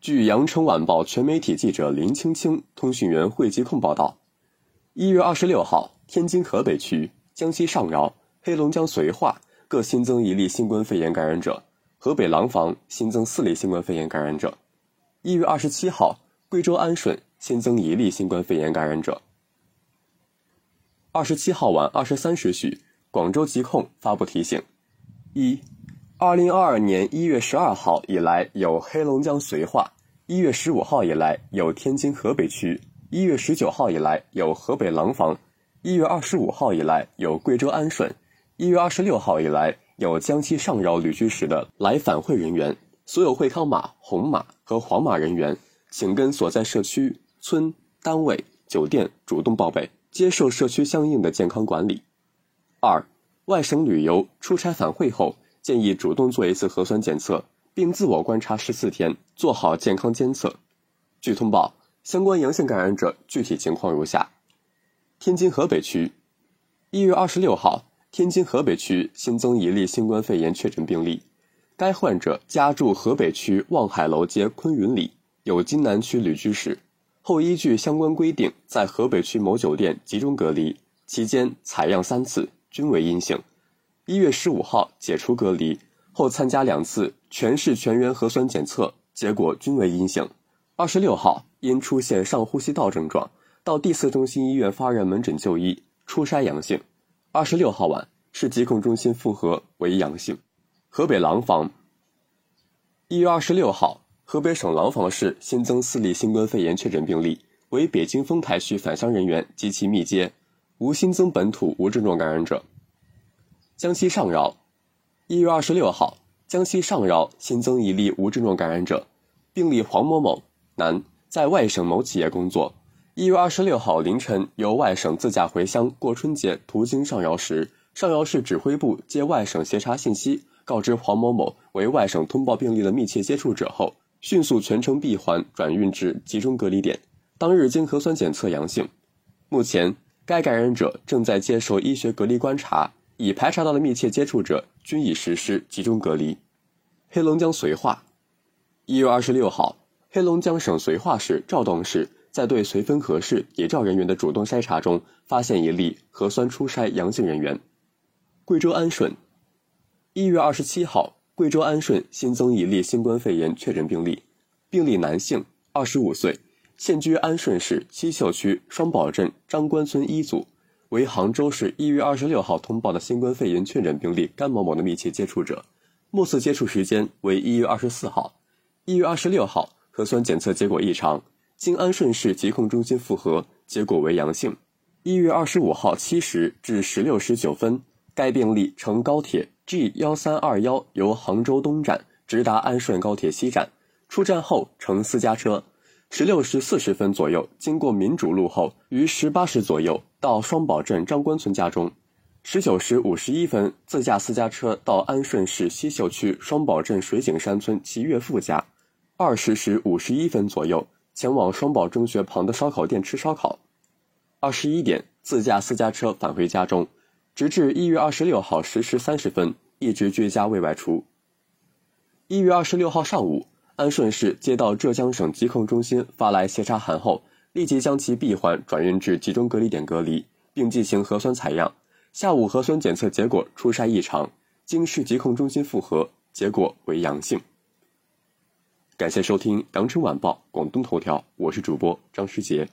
据羊城晚报全媒体记者林青青、通讯员惠吉控报道，一月二十六号，天津河北区、江西上饶、黑龙江绥化各新增一例新冠肺炎感染者，河北廊坊新增四例新冠肺炎感染者。一月二十七号，贵州安顺新增一例新冠肺炎感染者。二十七号晚二十三时许，广州疾控发布提醒：一。二零二二年一月十二号以来，有黑龙江绥化；一月十五号以来，有天津河北区；一月十九号以来，有河北廊坊；一月二十五号以来，有贵州安顺；一月二十六号以来，有江西上饶旅居时的来返会人员。所有会康码、红码和黄码人员，请跟所在社区、村、单位、酒店主动报备，接受社区相应的健康管理。二、外省旅游、出差返会后。建议主动做一次核酸检测，并自我观察十四天，做好健康监测。据通报，相关阳性感染者具体情况如下：天津河北区，一月二十六号，天津河北区新增一例新冠肺炎确诊病例，该患者家住河北区望海楼街昆云里，有津南区旅居史，后依据相关规定在河北区某酒店集中隔离，期间采样三次，均为阴性。一月十五号解除隔离后，参加两次全市全员核酸检测，结果均为阴性。二十六号因出现上呼吸道症状，到第四中心医院发热门诊就医，初筛阳性。二十六号晚市疾控中心复核为阳性。河北廊坊，一月二十六号，河北省廊坊市新增四例新冠肺炎确诊病例，为北京丰台区返乡人员及其密接，无新增本土无症状感染者。江西上饶，一月二十六号，江西上饶新增一例无症状感染者，病例黄某某，男，在外省某企业工作。一月二十六号凌晨由外省自驾回乡过春节，途经上饶时，上饶市指挥部接外省协查信息，告知黄某某为外省通报病例的密切接触者后，迅速全程闭环转运至集中隔离点。当日经核酸检测阳性，目前该感染者正在接受医学隔离观察。已排查到的密切接触者均已实施集中隔离。黑龙江绥化，一月二十六号，黑龙江省绥化市肇东市在对绥芬河市野照人员的主动筛查中，发现一例核酸初筛阳性人员。贵州安顺，一月二十七号，贵州安顺新增一例新冠肺炎确诊病例，病例男性，二十五岁，现居安顺市西秀区双堡镇张官村一组。为杭州市一月二十六号通报的新冠肺炎确诊病例甘某某的密切接触者，目次接触时间为一月二十四号。一月二十六号核酸检测结果异常，经安顺市疾控中心复核，结果为阳性。一月二十五号七时至十六时九分，该病例乘高铁 G 幺三二幺由杭州东站直达安顺高铁西站，出站后乘私家车。十六时四十分左右，经过民主路后，于十八时左右到双堡镇张官村家中。十九时五十一分，自驾私家车到安顺市西秀区双堡镇水景山村其岳父家。二十时五十一分左右，前往双堡中学旁的烧烤店吃烧烤。二十一点，自驾私家车返回家中，直至一月二十六号十时三十分，一直居家未外出。一月二十六号上午。安顺市接到浙江省疾控中心发来协查函后，立即将其闭环转运至集中隔离点隔离，并进行核酸采样。下午核酸检测结果初筛异常，经市疾控中心复核，结果为阳性。感谢收听《羊城晚报广东头条》，我是主播张诗杰。